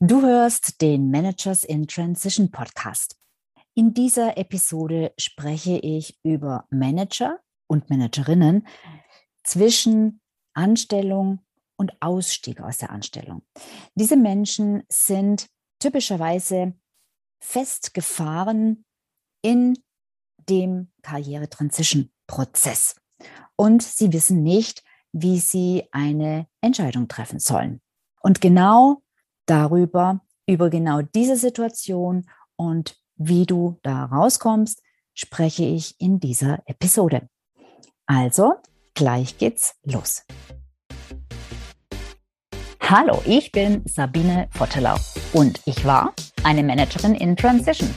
Du hörst den Managers in Transition Podcast. In dieser Episode spreche ich über Manager und Managerinnen zwischen Anstellung und Ausstieg aus der Anstellung. Diese Menschen sind typischerweise festgefahren in dem Karriere-Transition-Prozess und sie wissen nicht, wie sie eine Entscheidung treffen sollen. Und genau darüber, über genau diese Situation und wie du da rauskommst, spreche ich in dieser Episode. Also, gleich geht's los. Hallo, ich bin Sabine Vottelau und ich war eine Managerin in Transitions.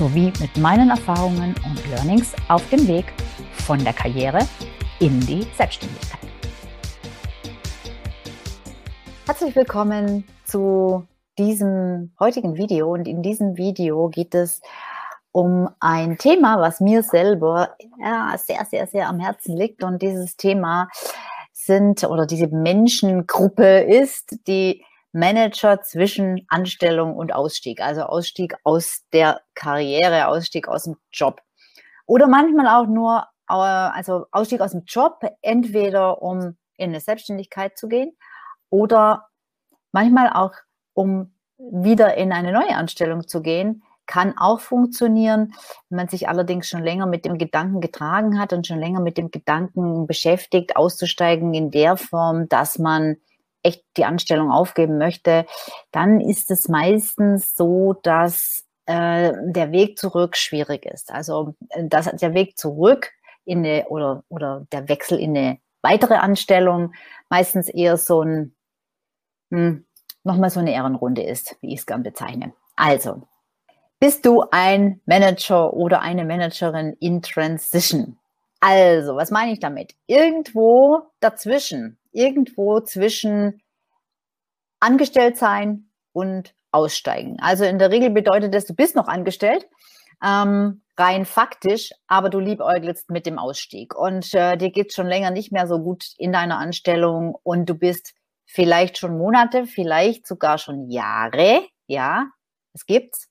sowie mit meinen Erfahrungen und Learnings auf dem Weg von der Karriere in die Selbstständigkeit. Herzlich willkommen zu diesem heutigen Video und in diesem Video geht es um ein Thema, was mir selber ja, sehr, sehr, sehr am Herzen liegt und dieses Thema sind oder diese Menschengruppe ist die Manager zwischen Anstellung und Ausstieg, also Ausstieg aus der Karriere, Ausstieg aus dem Job. Oder manchmal auch nur, äh, also Ausstieg aus dem Job, entweder um in eine Selbstständigkeit zu gehen oder manchmal auch um wieder in eine neue Anstellung zu gehen, kann auch funktionieren, wenn man sich allerdings schon länger mit dem Gedanken getragen hat und schon länger mit dem Gedanken beschäftigt, auszusteigen in der Form, dass man echt die Anstellung aufgeben möchte, dann ist es meistens so, dass äh, der Weg zurück schwierig ist. Also äh, dass der Weg zurück in eine oder, oder der Wechsel in eine weitere Anstellung meistens eher so ein hm, nochmal so eine Ehrenrunde ist, wie ich es gern bezeichne. Also, bist du ein Manager oder eine Managerin in Transition? Also, was meine ich damit? Irgendwo dazwischen irgendwo zwischen angestellt sein und aussteigen. Also in der Regel bedeutet das, du bist noch angestellt, ähm, rein faktisch, aber du liebäugelst mit dem Ausstieg und äh, dir geht schon länger nicht mehr so gut in deiner Anstellung und du bist vielleicht schon Monate, vielleicht sogar schon Jahre, ja, es gibt's.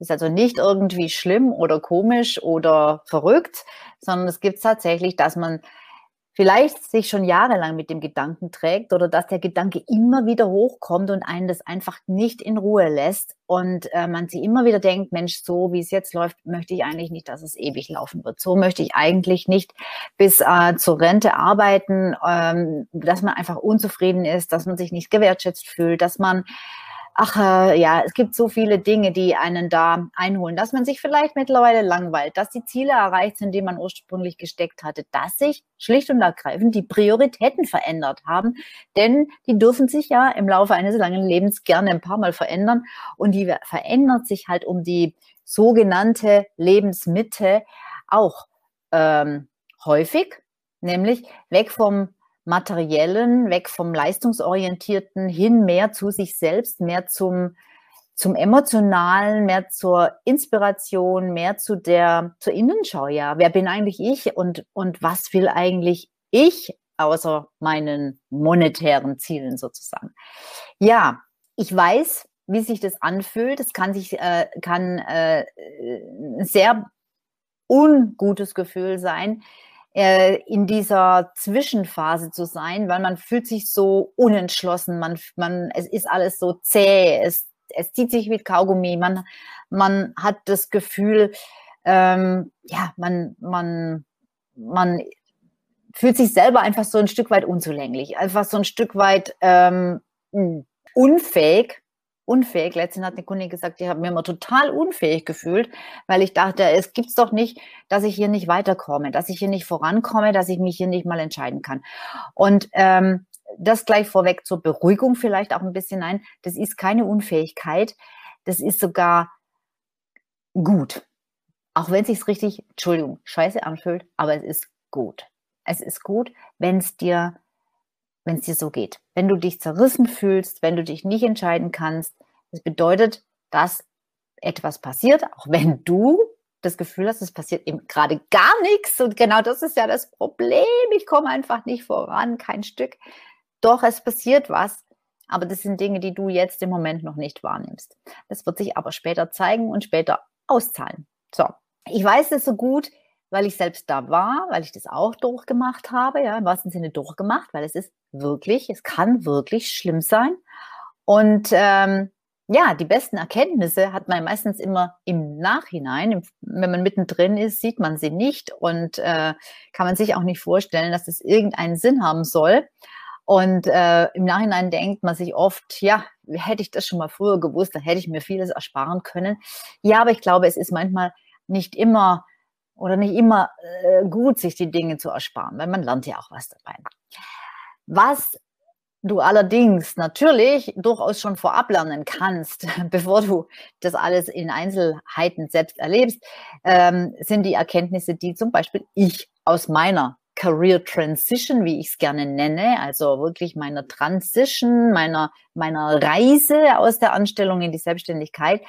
Ist also nicht irgendwie schlimm oder komisch oder verrückt, sondern es gibt tatsächlich, dass man vielleicht sich schon jahrelang mit dem Gedanken trägt oder dass der Gedanke immer wieder hochkommt und einen das einfach nicht in Ruhe lässt und äh, man sich immer wieder denkt, Mensch, so wie es jetzt läuft, möchte ich eigentlich nicht, dass es ewig laufen wird. So möchte ich eigentlich nicht bis äh, zur Rente arbeiten, ähm, dass man einfach unzufrieden ist, dass man sich nicht gewertschätzt fühlt, dass man ach äh, ja, es gibt so viele Dinge, die einen da einholen, dass man sich vielleicht mittlerweile langweilt, dass die Ziele erreicht sind, die man ursprünglich gesteckt hatte, dass sich schlicht und ergreifend die Prioritäten verändert haben, denn die dürfen sich ja im Laufe eines langen Lebens gerne ein paar Mal verändern. Und die verändert sich halt um die sogenannte Lebensmitte auch ähm, häufig, nämlich weg vom materiellen, weg vom leistungsorientierten hin mehr zu sich selbst, mehr zum zum emotionalen, mehr zur Inspiration, mehr zu der zur Innenschau. Ja, wer bin eigentlich ich und und was will eigentlich ich außer meinen monetären Zielen sozusagen? Ja, ich weiß, wie sich das anfühlt. Es kann sich äh, kann äh, sehr ungutes Gefühl sein, äh, in dieser Zwischenphase zu sein, weil man fühlt sich so unentschlossen, man, man, es ist alles so zäh, es, es zieht sich wie Kaugummi, man, man hat das Gefühl, ähm, ja, man, man, man fühlt sich selber einfach so ein Stück weit unzulänglich, einfach so ein Stück weit ähm, unfähig, unfähig. Letztens hat eine Kundin gesagt, ich habe mir immer total unfähig gefühlt, weil ich dachte, es gibt's doch nicht, dass ich hier nicht weiterkomme, dass ich hier nicht vorankomme, dass ich mich hier nicht mal entscheiden kann. Und ähm, das gleich vorweg zur Beruhigung vielleicht auch ein bisschen ein. Das ist keine Unfähigkeit. Das ist sogar gut. Auch wenn es sich richtig, Entschuldigung, scheiße anfühlt, aber es ist gut. Es ist gut, wenn es dir, wenn es dir so geht. Wenn du dich zerrissen fühlst, wenn du dich nicht entscheiden kannst, das bedeutet, dass etwas passiert, auch wenn du das Gefühl hast, es passiert eben gerade gar nichts. Und genau das ist ja das Problem. Ich komme einfach nicht voran, kein Stück. Doch, es passiert was. Aber das sind Dinge, die du jetzt im Moment noch nicht wahrnimmst. Das wird sich aber später zeigen und später auszahlen. So, ich weiß es so gut, weil ich selbst da war, weil ich das auch durchgemacht habe, ja, im wahrsten Sinne durchgemacht, weil es ist wirklich, es kann wirklich schlimm sein. Und ähm, ja, die besten Erkenntnisse hat man meistens immer im Nachhinein. Wenn man mittendrin ist, sieht man sie nicht und äh, kann man sich auch nicht vorstellen, dass es irgendeinen Sinn haben soll. Und äh, im Nachhinein denkt man sich oft, ja, hätte ich das schon mal früher gewusst, dann hätte ich mir vieles ersparen können. Ja, aber ich glaube, es ist manchmal nicht immer oder nicht immer äh, gut, sich die Dinge zu ersparen, weil man lernt ja auch was dabei. Was du allerdings natürlich durchaus schon vorab lernen kannst, bevor du das alles in Einzelheiten selbst erlebst, ähm, sind die Erkenntnisse, die zum Beispiel ich aus meiner Career Transition, wie ich es gerne nenne, also wirklich meiner Transition, meiner, meiner Reise aus der Anstellung in die Selbstständigkeit,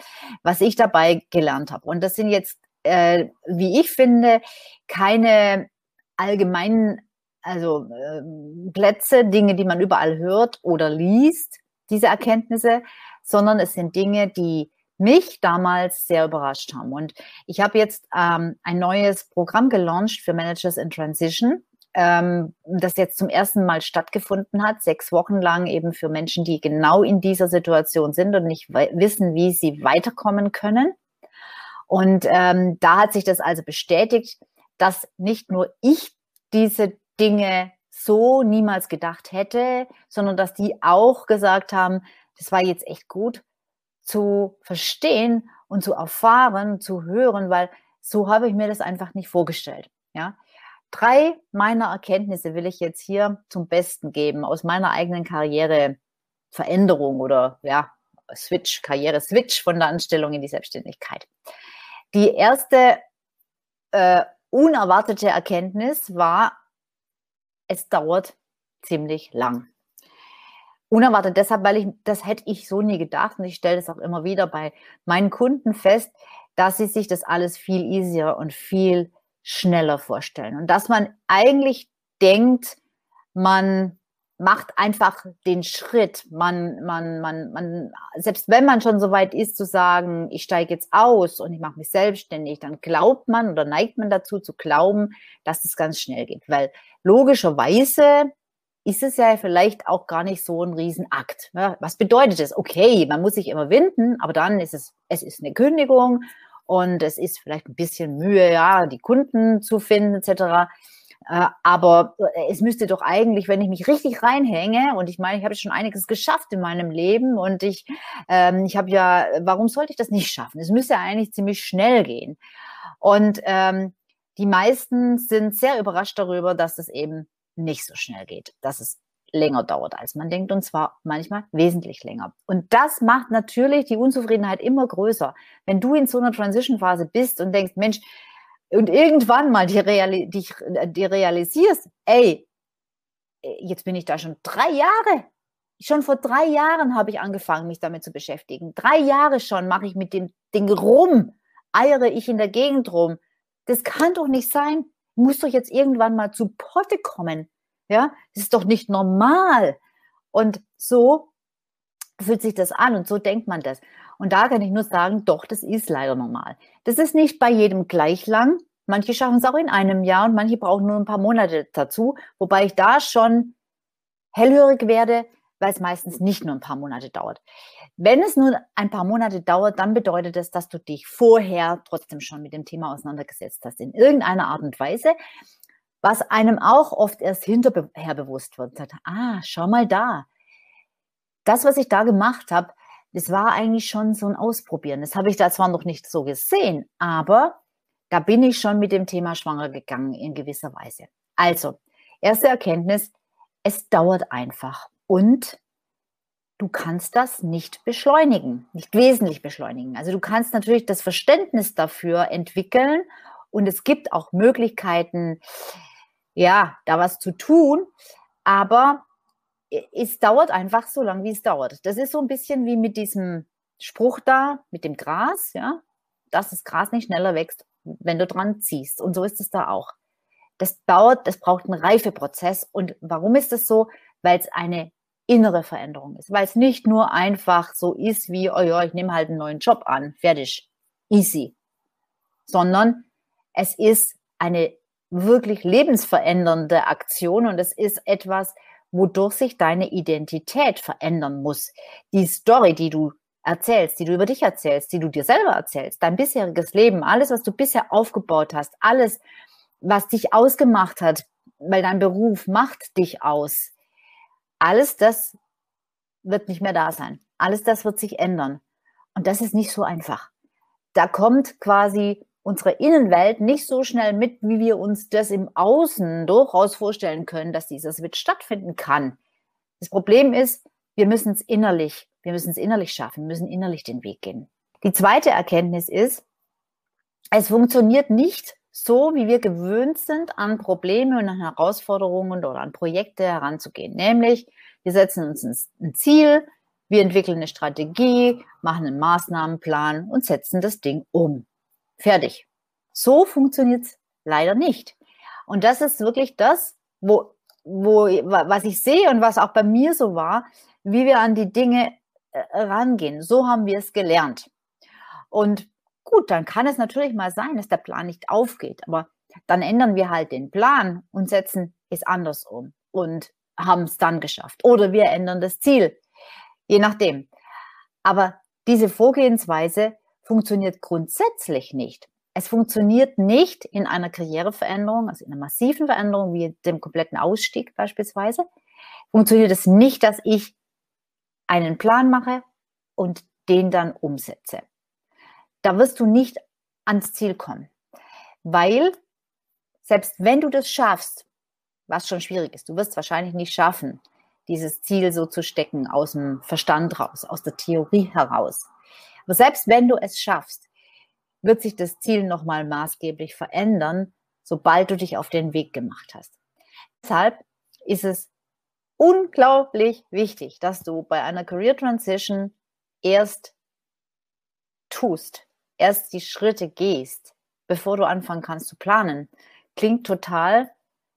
was ich dabei gelernt habe. Und das sind jetzt, äh, wie ich finde, keine allgemeinen also äh, Plätze, Dinge, die man überall hört oder liest, diese Erkenntnisse, sondern es sind Dinge, die mich damals sehr überrascht haben. Und ich habe jetzt ähm, ein neues Programm gelauncht für Managers in Transition, ähm, das jetzt zum ersten Mal stattgefunden hat, sechs Wochen lang eben für Menschen, die genau in dieser Situation sind und nicht wissen, wie sie weiterkommen können. Und ähm, da hat sich das also bestätigt, dass nicht nur ich diese Dinge so niemals gedacht hätte, sondern dass die auch gesagt haben, das war jetzt echt gut zu verstehen und zu erfahren, zu hören, weil so habe ich mir das einfach nicht vorgestellt. Ja, drei meiner Erkenntnisse will ich jetzt hier zum Besten geben aus meiner eigenen Karriereveränderung oder ja Switch, Karriere-Switch von der Anstellung in die Selbstständigkeit. Die erste äh, unerwartete Erkenntnis war, es dauert ziemlich lang. Unerwartet deshalb, weil ich, das hätte ich so nie gedacht und ich stelle das auch immer wieder bei meinen Kunden fest, dass sie sich das alles viel easier und viel schneller vorstellen. Und dass man eigentlich denkt, man macht einfach den Schritt. Man, man, man, man, selbst wenn man schon so weit ist zu sagen, ich steige jetzt aus und ich mache mich selbstständig, dann glaubt man oder neigt man dazu zu glauben, dass es ganz schnell geht. Weil logischerweise ist es ja vielleicht auch gar nicht so ein Riesenakt. Was bedeutet das? Okay, man muss sich immer winden, aber dann ist es, es ist eine Kündigung und es ist vielleicht ein bisschen Mühe, ja, die Kunden zu finden, etc. Äh, aber äh, es müsste doch eigentlich, wenn ich mich richtig reinhänge, und ich meine, ich habe schon einiges geschafft in meinem Leben und ich, ähm, ich habe ja, warum sollte ich das nicht schaffen? Es müsste eigentlich ziemlich schnell gehen. Und ähm, die meisten sind sehr überrascht darüber, dass es eben nicht so schnell geht, dass es länger dauert, als man denkt, und zwar manchmal wesentlich länger. Und das macht natürlich die Unzufriedenheit immer größer. Wenn du in so einer Transition-Phase bist und denkst, Mensch, und irgendwann mal die, Reali die, die realisierst, ey, jetzt bin ich da schon drei Jahre. Schon vor drei Jahren habe ich angefangen, mich damit zu beschäftigen. Drei Jahre schon mache ich mit dem Ding rum, eiere ich in der Gegend rum. Das kann doch nicht sein. Muss doch jetzt irgendwann mal zu Potte kommen. Ja, das ist doch nicht normal. Und so fühlt sich das an und so denkt man das. Und da kann ich nur sagen, doch, das ist leider normal. Das ist nicht bei jedem gleich lang. Manche schaffen es auch in einem Jahr und manche brauchen nur ein paar Monate dazu, wobei ich da schon hellhörig werde, weil es meistens nicht nur ein paar Monate dauert. Wenn es nur ein paar Monate dauert, dann bedeutet es, dass du dich vorher trotzdem schon mit dem Thema auseinandergesetzt hast, in irgendeiner Art und Weise, was einem auch oft erst hinterher bewusst wird. Ah, schau mal da. Das, was ich da gemacht habe, das war eigentlich schon so ein Ausprobieren. Das habe ich da zwar noch nicht so gesehen, aber da bin ich schon mit dem Thema schwanger gegangen in gewisser Weise. Also, erste Erkenntnis, es dauert einfach und du kannst das nicht beschleunigen, nicht wesentlich beschleunigen. Also du kannst natürlich das Verständnis dafür entwickeln und es gibt auch Möglichkeiten, ja, da was zu tun, aber es dauert einfach so lange, wie es dauert. Das ist so ein bisschen wie mit diesem Spruch da, mit dem Gras, ja, dass das Gras nicht schneller wächst, wenn du dran ziehst. Und so ist es da auch. Das dauert, das braucht einen Reifeprozess. Und warum ist das so? Weil es eine innere Veränderung ist. Weil es nicht nur einfach so ist wie, oh ja, ich nehme halt einen neuen Job an, fertig, easy. Sondern es ist eine wirklich lebensverändernde Aktion und es ist etwas, wodurch sich deine Identität verändern muss. Die Story, die du erzählst, die du über dich erzählst, die du dir selber erzählst, dein bisheriges Leben, alles, was du bisher aufgebaut hast, alles, was dich ausgemacht hat, weil dein Beruf macht dich aus, alles das wird nicht mehr da sein. Alles das wird sich ändern. Und das ist nicht so einfach. Da kommt quasi unsere Innenwelt nicht so schnell mit, wie wir uns das im Außen durchaus vorstellen können, dass dieser Switch stattfinden kann. Das Problem ist, wir müssen es innerlich, wir müssen es innerlich schaffen, wir müssen innerlich den Weg gehen. Die zweite Erkenntnis ist, es funktioniert nicht so, wie wir gewöhnt sind, an Probleme und an Herausforderungen oder an Projekte heranzugehen. Nämlich, wir setzen uns ein Ziel, wir entwickeln eine Strategie, machen einen Maßnahmenplan und setzen das Ding um. Fertig. So funktioniert es leider nicht. Und das ist wirklich das, wo, wo, was ich sehe und was auch bei mir so war, wie wir an die Dinge äh, rangehen. So haben wir es gelernt. Und gut, dann kann es natürlich mal sein, dass der Plan nicht aufgeht, aber dann ändern wir halt den Plan und setzen es anders um und haben es dann geschafft. Oder wir ändern das Ziel, je nachdem. Aber diese Vorgehensweise funktioniert grundsätzlich nicht. Es funktioniert nicht in einer Karriereveränderung, also in einer massiven Veränderung wie dem kompletten Ausstieg beispielsweise, funktioniert es nicht, dass ich einen Plan mache und den dann umsetze. Da wirst du nicht ans Ziel kommen, weil selbst wenn du das schaffst, was schon schwierig ist, du wirst es wahrscheinlich nicht schaffen, dieses Ziel so zu stecken aus dem Verstand raus, aus der Theorie heraus. Aber selbst wenn du es schaffst, wird sich das Ziel nochmal maßgeblich verändern, sobald du dich auf den Weg gemacht hast. Deshalb ist es unglaublich wichtig, dass du bei einer Career Transition erst tust, erst die Schritte gehst, bevor du anfangen kannst zu planen. Klingt total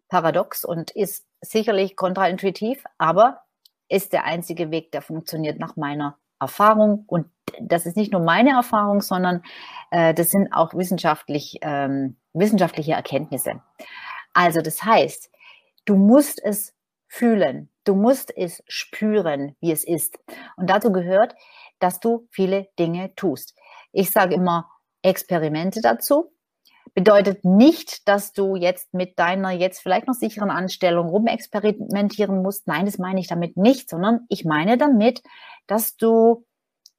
paradox und ist sicherlich kontraintuitiv, aber ist der einzige Weg, der funktioniert nach meiner Erfahrung. Und das ist nicht nur meine Erfahrung, sondern äh, das sind auch wissenschaftlich, ähm, wissenschaftliche Erkenntnisse. Also das heißt, du musst es fühlen, du musst es spüren, wie es ist. Und dazu gehört, dass du viele Dinge tust. Ich sage immer Experimente dazu. Bedeutet nicht, dass du jetzt mit deiner jetzt vielleicht noch sicheren Anstellung rumexperimentieren musst. Nein, das meine ich damit nicht, sondern ich meine damit, dass du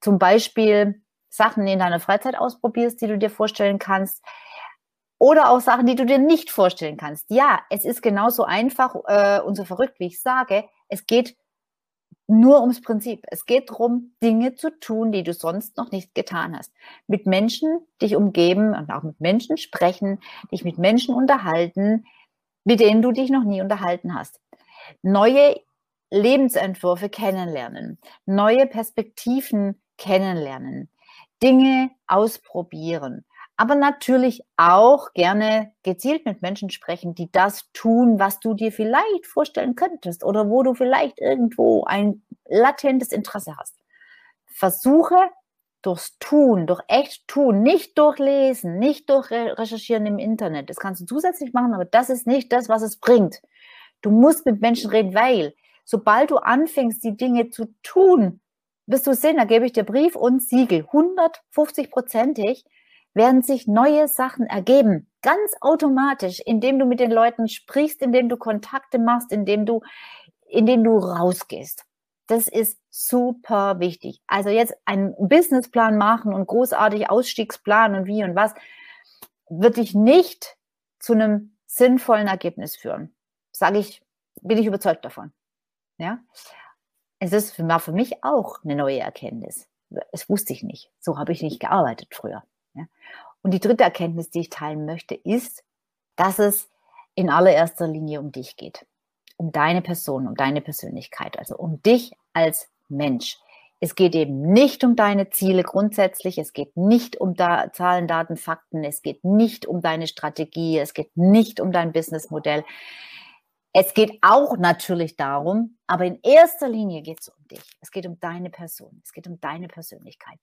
zum Beispiel Sachen in deiner Freizeit ausprobierst, die du dir vorstellen kannst. Oder auch Sachen, die du dir nicht vorstellen kannst. Ja, es ist genauso einfach äh, und so verrückt, wie ich sage. Es geht nur ums Prinzip. Es geht darum, Dinge zu tun, die du sonst noch nicht getan hast. Mit Menschen dich umgeben und auch mit Menschen sprechen, dich mit Menschen unterhalten, mit denen du dich noch nie unterhalten hast. Neue Lebensentwürfe kennenlernen, neue Perspektiven kennenlernen, Dinge ausprobieren, aber natürlich auch gerne gezielt mit Menschen sprechen, die das tun, was du dir vielleicht vorstellen könntest oder wo du vielleicht irgendwo ein latentes Interesse hast. Versuche durchs Tun, durch echt Tun, nicht durch Lesen, nicht durch Recherchieren im Internet. Das kannst du zusätzlich machen, aber das ist nicht das, was es bringt. Du musst mit Menschen reden, weil sobald du anfängst, die Dinge zu tun, wirst du sehen, da gebe ich dir Brief und Siegel, 150-prozentig, werden sich neue Sachen ergeben. Ganz automatisch, indem du mit den Leuten sprichst, indem du Kontakte machst, indem du, indem du rausgehst. Das ist super wichtig. Also jetzt einen Businessplan machen und großartig Ausstiegsplan und wie und was, wird dich nicht zu einem sinnvollen Ergebnis führen. Sage ich, bin ich überzeugt davon. Ja, es ist für, mich auch eine neue Erkenntnis. Das wusste ich nicht. So habe ich nicht gearbeitet früher. Und die dritte Erkenntnis, die ich teilen möchte, ist, dass es in allererster Linie um dich geht. Um deine Person, um deine Persönlichkeit, also um dich als Mensch. Es geht eben nicht um deine Ziele grundsätzlich, es geht nicht um da Zahlen, Daten, Fakten, es geht nicht um deine Strategie, es geht nicht um dein Businessmodell. Es geht auch natürlich darum, aber in erster Linie geht es um dich. Es geht um deine Person, es geht um deine Persönlichkeit.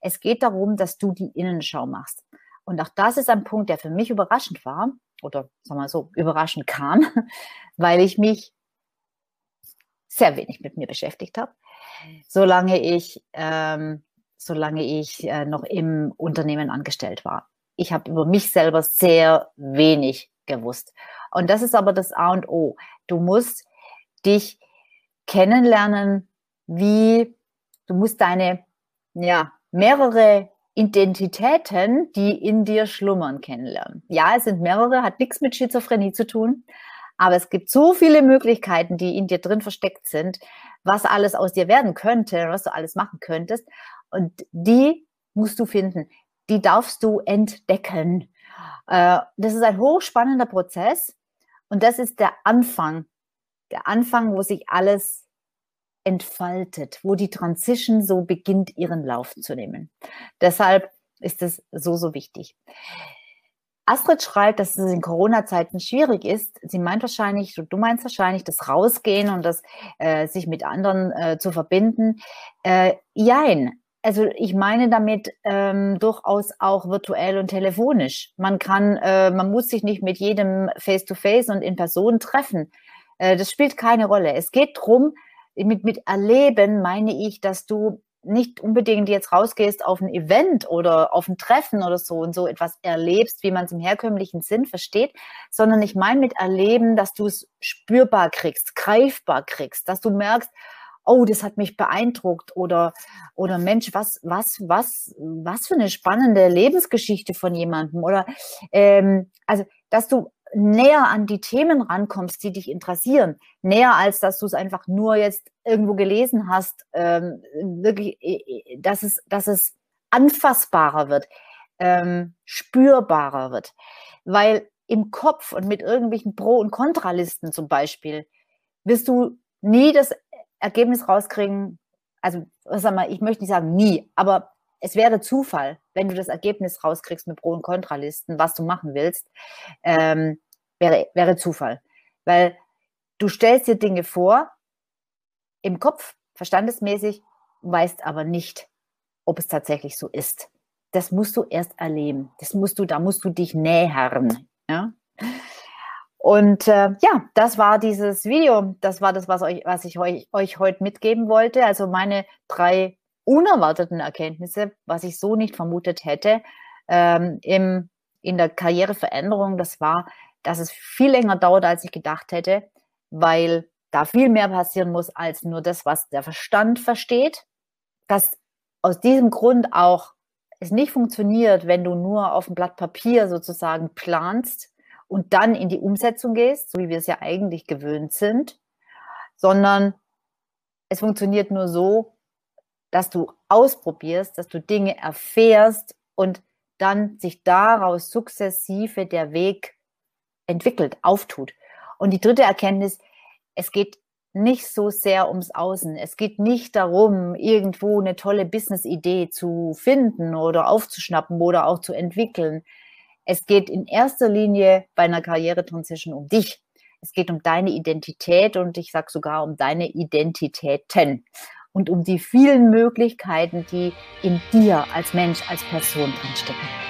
Es geht darum, dass du die Innenschau machst. Und auch das ist ein Punkt, der für mich überraschend war oder sagen wir mal so überraschend kam, weil ich mich sehr wenig mit mir beschäftigt habe solange ich, ähm, solange ich äh, noch im Unternehmen angestellt war. Ich habe über mich selber sehr wenig gewusst. Und das ist aber das A und O. Du musst dich kennenlernen, wie du musst deine, ja, mehrere Identitäten, die in dir schlummern, kennenlernen. Ja, es sind mehrere, hat nichts mit Schizophrenie zu tun, aber es gibt so viele Möglichkeiten, die in dir drin versteckt sind, was alles aus dir werden könnte, was du alles machen könntest. Und die musst du finden. Die darfst du entdecken. Äh, das ist ein hochspannender Prozess. Und das ist der Anfang. Der Anfang, wo sich alles entfaltet, wo die Transition so beginnt, ihren Lauf zu nehmen. Deshalb ist es so, so wichtig. Astrid schreibt, dass es in Corona-Zeiten schwierig ist. Sie meint wahrscheinlich, du meinst wahrscheinlich, das Rausgehen und das äh, sich mit anderen äh, zu verbinden. Äh, jein. Also ich meine damit ähm, durchaus auch virtuell und telefonisch. Man kann, äh, man muss sich nicht mit jedem face-to-face -face und in Person treffen. Äh, das spielt keine Rolle. Es geht drum, mit, mit Erleben meine ich, dass du nicht unbedingt jetzt rausgehst auf ein Event oder auf ein Treffen oder so und so etwas erlebst, wie man es im herkömmlichen Sinn versteht, sondern ich meine mit erleben, dass du es spürbar kriegst, greifbar kriegst, dass du merkst, oh, das hat mich beeindruckt. Oder, oder Mensch, was, was, was, was für eine spannende Lebensgeschichte von jemandem. Oder, ähm, also, dass du näher an die Themen rankommst, die dich interessieren, näher als dass du es einfach nur jetzt irgendwo gelesen hast, ähm, wirklich, äh, äh, dass es, dass es anfassbarer wird, ähm, spürbarer wird, weil im Kopf und mit irgendwelchen Pro- und Kontralisten zum Beispiel wirst du nie das Ergebnis rauskriegen. Also, sag mal, ich möchte nicht sagen nie, aber es wäre Zufall, wenn du das Ergebnis rauskriegst mit Pro- und Kontralisten, was du machen willst, ähm, wäre, wäre Zufall. Weil du stellst dir Dinge vor, im Kopf, verstandesmäßig, weißt aber nicht, ob es tatsächlich so ist. Das musst du erst erleben. Das musst du, da musst du dich nähern. Ja? Und äh, ja, das war dieses Video. Das war das, was, euch, was ich euch, euch heute mitgeben wollte. Also meine drei unerwarteten Erkenntnisse, was ich so nicht vermutet hätte ähm, im, in der Karriereveränderung, das war, dass es viel länger dauert, als ich gedacht hätte, weil da viel mehr passieren muss als nur das, was der Verstand versteht. Dass aus diesem Grund auch es nicht funktioniert, wenn du nur auf dem Blatt Papier sozusagen planst und dann in die Umsetzung gehst, so wie wir es ja eigentlich gewöhnt sind, sondern es funktioniert nur so, dass du ausprobierst, dass du Dinge erfährst und dann sich daraus sukzessive der Weg entwickelt, auftut. Und die dritte Erkenntnis, es geht nicht so sehr ums Außen. Es geht nicht darum, irgendwo eine tolle Business-Idee zu finden oder aufzuschnappen oder auch zu entwickeln. Es geht in erster Linie bei einer Karrieretransition um dich. Es geht um deine Identität und ich sage sogar um deine Identitäten und um die vielen Möglichkeiten, die in dir als Mensch, als Person drinstecken.